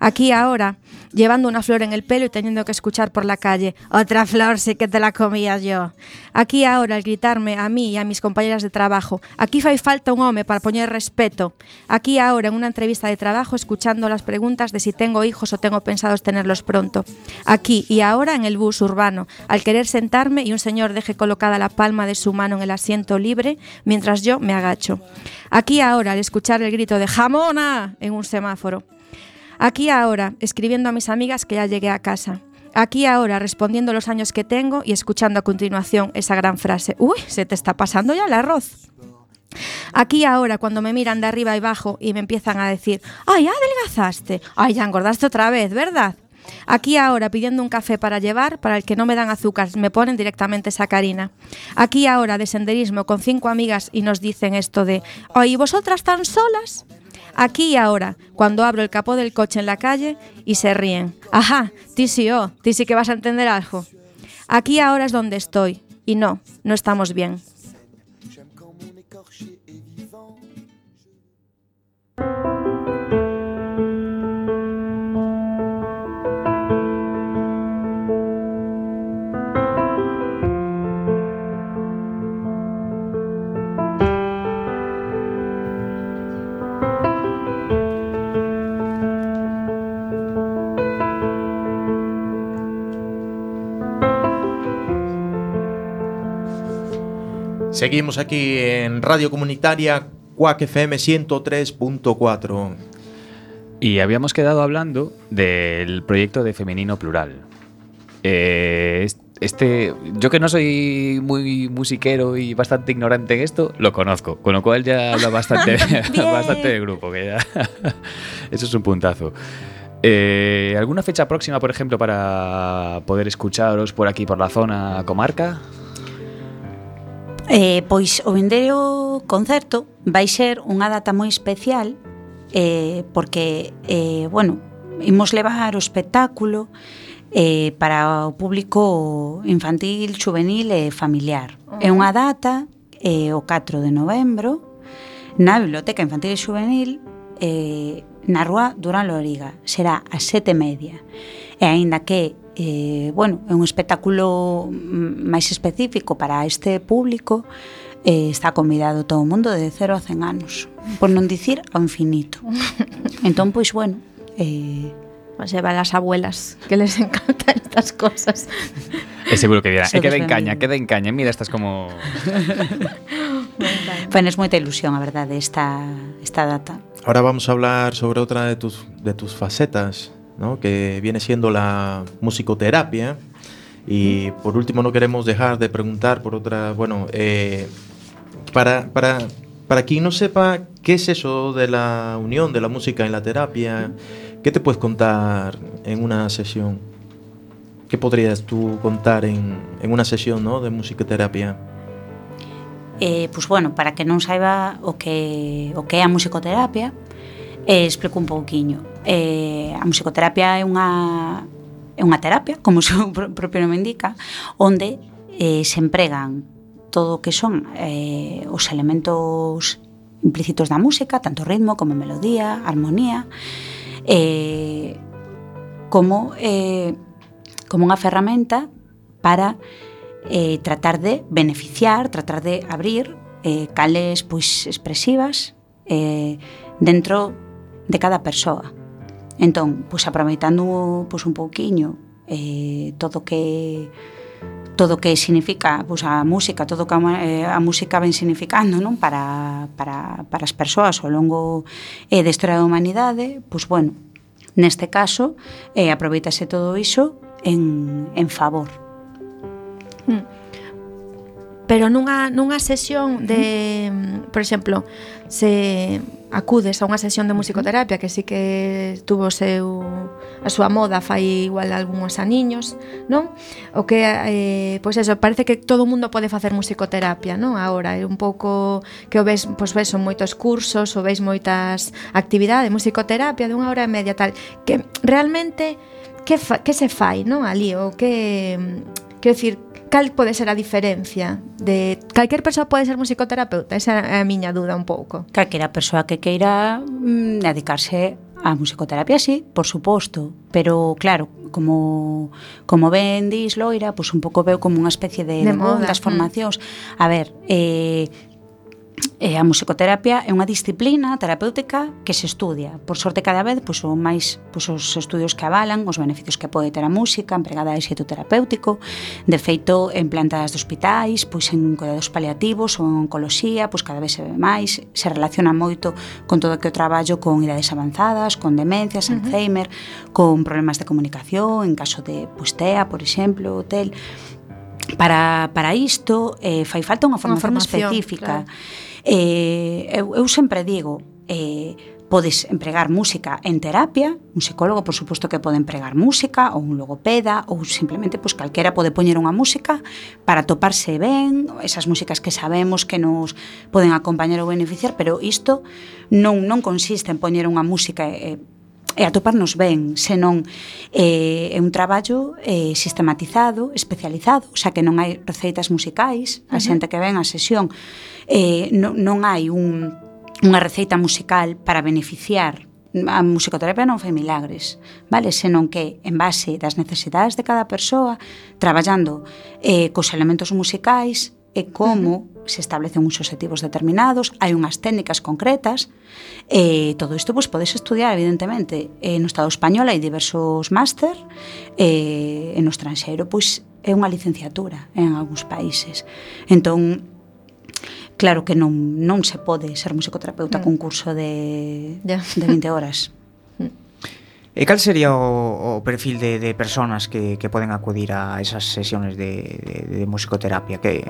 Aquí ahora llevando una flor en el pelo y teniendo que escuchar por la calle, otra flor sí que te la comía yo. Aquí ahora al gritarme a mí y a mis compañeras de trabajo, aquí fai falta un home para poñer respeto. Aquí ahora en una entrevista de trabajo escuchando las preguntas de si tengo hijos o tengo pensados tenerlos pronto. Aquí y ahora en el bus urbano, al querer sentarme y un señor deje colocada la palma de su mano en el asiento libre mientras yo me agacho. Aquí ahora al escuchar el grito de jamona en un semáforo. Aquí ahora, escribiendo a mis amigas que ya llegué a casa. Aquí ahora, respondiendo los años que tengo y escuchando a continuación esa gran frase. Uy, se te está pasando ya el arroz. Aquí ahora, cuando me miran de arriba y abajo y me empiezan a decir, ay, adelgazaste, ay, ya engordaste otra vez, ¿verdad? Aquí ahora pidiendo un café para llevar, para el que no me dan azúcar, me ponen directamente sacarina. Aquí ahora de senderismo con cinco amigas y nos dicen esto de, ¿y vosotras tan solas? Aquí ahora, cuando abro el capó del coche en la calle y se ríen. Ajá, ti sí, oh, que vas a entender algo. Aquí ahora es donde estoy. Y no, no estamos bien. Seguimos aquí en Radio Comunitaria Cuac FM 103.4. Y habíamos quedado hablando del proyecto de Femenino Plural. Eh, es- este, yo que no soy muy musiquero y bastante ignorante en esto, lo conozco, con lo cual ya habla bastante, bastante del grupo, que ya eso es un puntazo. Eh, ¿Alguna fecha próxima, por ejemplo, para poder escucharos por aquí, por la zona comarca? Eh, pois o vindeiro concerto vai ser unha data moi especial eh, porque, eh, bueno, imos levar o espectáculo eh, para o público infantil, juvenil e familiar. Uh -huh. É unha data, eh, o 4 de novembro, na Biblioteca Infantil e Juvenil eh, na Rúa Durán Loriga. Será a sete e media. E aínda que eh, bueno, é un espectáculo máis específico para este público eh, está convidado todo o mundo de 0 a 100 anos por non dicir ao infinito. Entón, pois, bueno eh, Mas lleva as abuelas que les encantan estas cosas. É seguro que dirán, eh, e queda en caña, queda en caña mira, estás como Fanes moita ilusión, a verdade, esta, esta data. Ahora vamos a hablar sobre otra de tus, de tus facetas. ¿No? que viene siendo la musicoterapia. Y por último, no queremos dejar de preguntar por otra, bueno, eh, para, para, para quien no sepa qué es eso de la unión de la música en la terapia, ¿qué te puedes contar en una sesión? ¿Qué podrías tú contar en, en una sesión ¿no? de musicoterapia? Eh, pois bueno, para que non saiba o que, o que é a musicoterapia, e explico un pouquiño. Eh, a musicoterapia é unha é unha terapia, como o seu propio nome indica, onde eh, se empregan todo o que son eh, os elementos implícitos da música, tanto ritmo como melodía, armonía, eh, como eh, como unha ferramenta para eh, tratar de beneficiar, tratar de abrir eh, cales pois expresivas eh, dentro de cada persoa. Entón, pois aproveitando pois un pouquiño eh, todo que todo que significa pois, a música, todo que a, eh, a música ven significando non para, para, para as persoas ao longo eh, da historia da humanidade, pois bueno, neste caso eh, aproveitase todo iso en, en favor. Hmm. Pero nunha, nunha sesión de, por exemplo, se acudes a unha sesión de musicoterapia que sí que tuvo seu a súa moda fai igual algúns aniños, non? O que eh, pois eso, parece que todo o mundo pode facer musicoterapia, non? Agora é un pouco que o ves, pois ves son moitos cursos, o ves moitas actividades, musicoterapia de unha hora e media tal, que realmente que fa, que se fai, non? Ali o que quero dicir cal pode ser a diferencia de calquer persoa pode ser musicoterapeuta? Esa é a miña dúda un pouco. Calquera persoa que queira mm, dedicarse a musicoterapia sí, por suposto, pero claro, como como ben dis Loira, pois pues un pouco veo como unha especie de, de, de moda. das mm. formacións. Mm. A ver, eh E a musicoterapia é unha disciplina terapéutica que se estudia. Por sorte cada vez pois, son máis pois, os estudios que avalan os beneficios que pode ter a música empregada de xeito terapéutico, de feito en plantas de hospitais, pois en cuidados paliativos ou en oncoloxía, pois cada vez se ve máis, se relaciona moito con todo o que o traballo con idades avanzadas, con demencias, uh -huh. Alzheimer, con problemas de comunicación, en caso de pois, TEA, por exemplo, TEL. Para, para isto eh, fai falta unha formación, unha formación específica. Claro Eh, eu, eu sempre digo, eh, podes empregar música en terapia, un psicólogo por suposto que pode empregar música ou un logopeda ou simplemente pois pues, calquera pode poñer unha música para toparse ben, esas músicas que sabemos que nos poden acompañar ou beneficiar, pero isto non non consiste en poñer unha música eh, e atoparnos ben, senón eh, é un traballo eh, sistematizado, especializado, xa que non hai receitas musicais, a xente que ven a sesión eh, non, non hai un, unha receita musical para beneficiar a musicoterapia non fai milagres, vale? Senón que en base das necesidades de cada persoa, traballando eh, cos elementos musicais, e como se establecen uns objetivos determinados, hai unhas técnicas concretas, e todo isto pois, podes estudiar, evidentemente, no Estado Español hai diversos máster, e no estranxeiro pois, é unha licenciatura en algúns países. Entón, claro que non, non se pode ser musicoterapeuta mm. cun curso de, yeah. de 20 horas. E cal sería o, o perfil de, de personas que, que poden acudir a esas sesiones de, de, de musicoterapia? Que,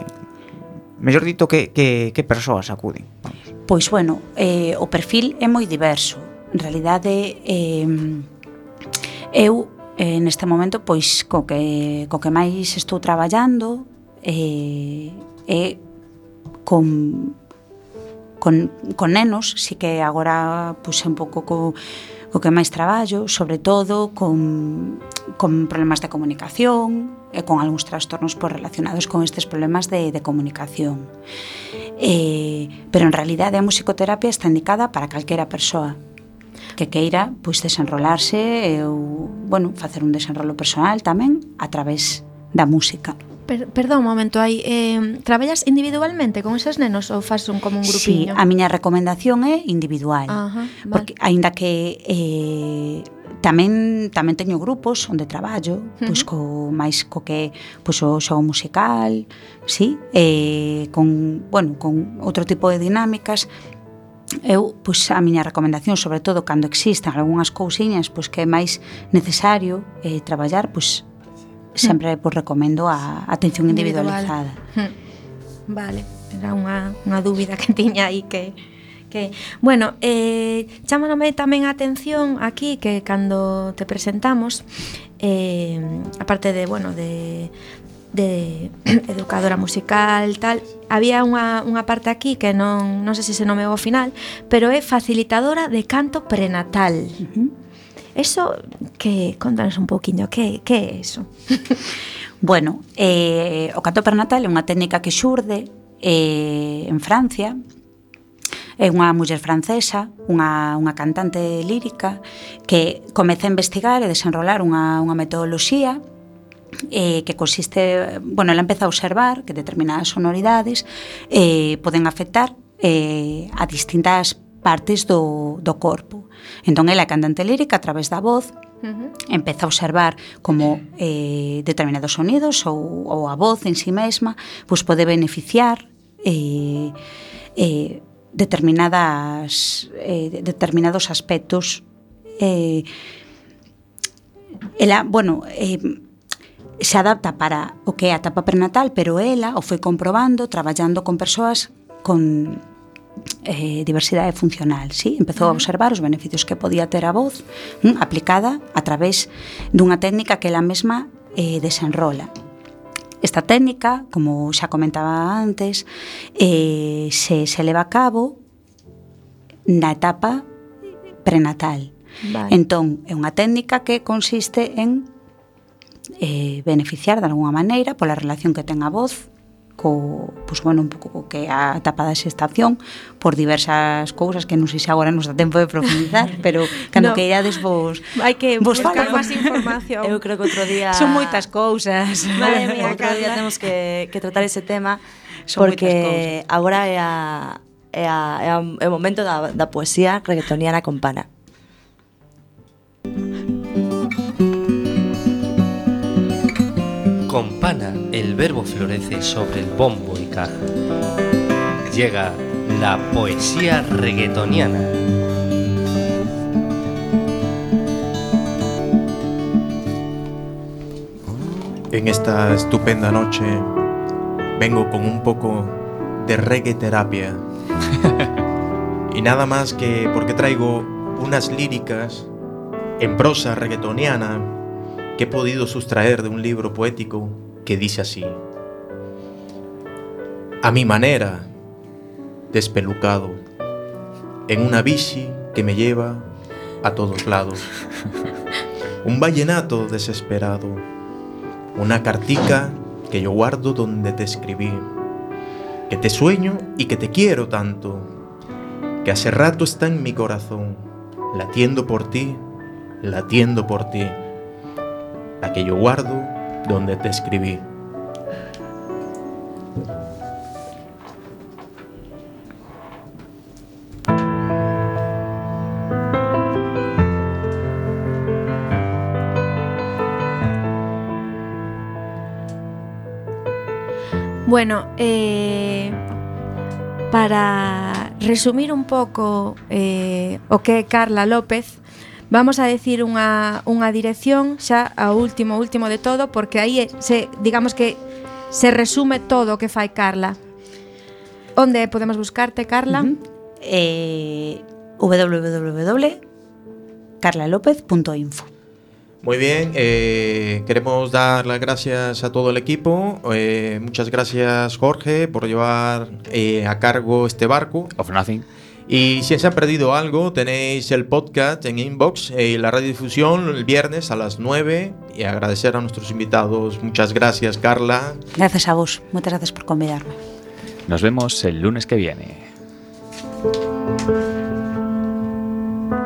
mellor dito, que, que, que persoas acuden? Vamos. Pois, bueno, eh, o perfil é moi diverso. En realidade, eh, eu eh, neste momento pois co que, co que máis estou traballando eh, é con, con, con nenos, si que agora pois, puse un pouco co, o que máis traballo, sobre todo con, con problemas de comunicación e con algúns trastornos pois, relacionados con estes problemas de, de comunicación. Eh, pero en realidade a musicoterapia está indicada para calquera persoa que queira pois desenrolarse ou, bueno, facer un desenrolo personal tamén a través da música. Per, perdón, un momento, hai eh, traballas individualmente con esos nenos ou fas un como un grupiño? Sí, a miña recomendación é individual. Ajá, vale. Porque aínda que eh, tamén tamén teño grupos onde traballo, pois uh -huh. co máis co que pois o xogo musical, sí, eh, con, bueno, con outro tipo de dinámicas, eu, pois, a miña recomendación, sobre todo cando existan algunhas cousiñas pois, que é máis necesario eh, traballar, pois, sempre pois, recomendo a atención individualizada. Hmm. Vale, era unha, unha dúbida que tiña aí que que, bueno, eh, chámanome tamén a atención aquí que cando te presentamos eh, aparte de, bueno, de, de educadora musical tal, había unha, unha parte aquí que non, non sei se se nomeou ao final pero é facilitadora de canto prenatal. Uh -huh Eso, que contanos un poquinho, que, que é eso? bueno, eh, o canto pernatal é unha técnica que xurde eh, en Francia, é unha muller francesa, unha, unha cantante lírica, que comeza a investigar e desenrolar unha, unha metodoloxía eh, que consiste, bueno, ela empeza a observar que determinadas sonoridades eh, poden afectar eh, a distintas partes do, do corpo. Entón, ela é cantante lírica a través da voz, Uh -huh. Empeza a observar como eh, determinados sonidos ou, ou a voz en sí mesma pois pode beneficiar eh, eh, determinadas eh, determinados aspectos eh, ela, bueno, eh, se adapta para o que é a etapa prenatal, pero ela o foi comprobando, traballando con persoas con eh, diversidade funcional, sí? empezou a observar os beneficios que podía ter a voz mm, aplicada a través dunha técnica que ela mesma eh, desenrola. Esta técnica, como xa comentaba antes, eh, se, se leva a cabo na etapa prenatal. Vale. Entón, é unha técnica que consiste en eh, beneficiar de alguna maneira pola relación que ten a voz co, pois, bueno, un pouco co que a etapa da xestación por diversas cousas que non sei se agora nos dá tempo de profundizar, pero cando no. que irades vos Hai que vos buscar máis información. Eu creo que outro día Son moitas cousas. Madre mía, outro Carla. día temos que, que tratar ese tema Son porque agora é a, é, a, é, a, é o momento da, da poesía reggaetoniana con pana. Con pana el verbo florece sobre el bombo y caja. Llega la poesía reggaetoniana. En esta estupenda noche vengo con un poco de reggae terapia y nada más que porque traigo unas líricas en prosa reggaetoniana que he podido sustraer de un libro poético que dice así. A mi manera, despelucado, en una bici que me lleva a todos lados. Un vallenato desesperado, una cartica que yo guardo donde te escribí, que te sueño y que te quiero tanto, que hace rato está en mi corazón, latiendo por ti, latiendo por ti, la que yo guardo donde te escribí. Bueno, eh, para resumir un pouco eh, o é Carla López, vamos a decir unha, unha dirección xa a último, último de todo, porque aí se, digamos que se resume todo o que fai Carla. Onde podemos buscarte, Carla? Ujú. Eh, www.carlalopez.info Muy bien, eh, queremos dar las gracias a todo el equipo. eh, muchas gracias Jorge por llevar eh, a cargo este barco. Of nothing. Y si se han perdido algo, tenéis el podcast en Inbox y la radiodifusión el viernes a las 9. Y agradecer a nuestros invitados. Muchas gracias, Carla. Gracias a vos, moitas gracias por convidarme. Nos vemos el lunes que viene.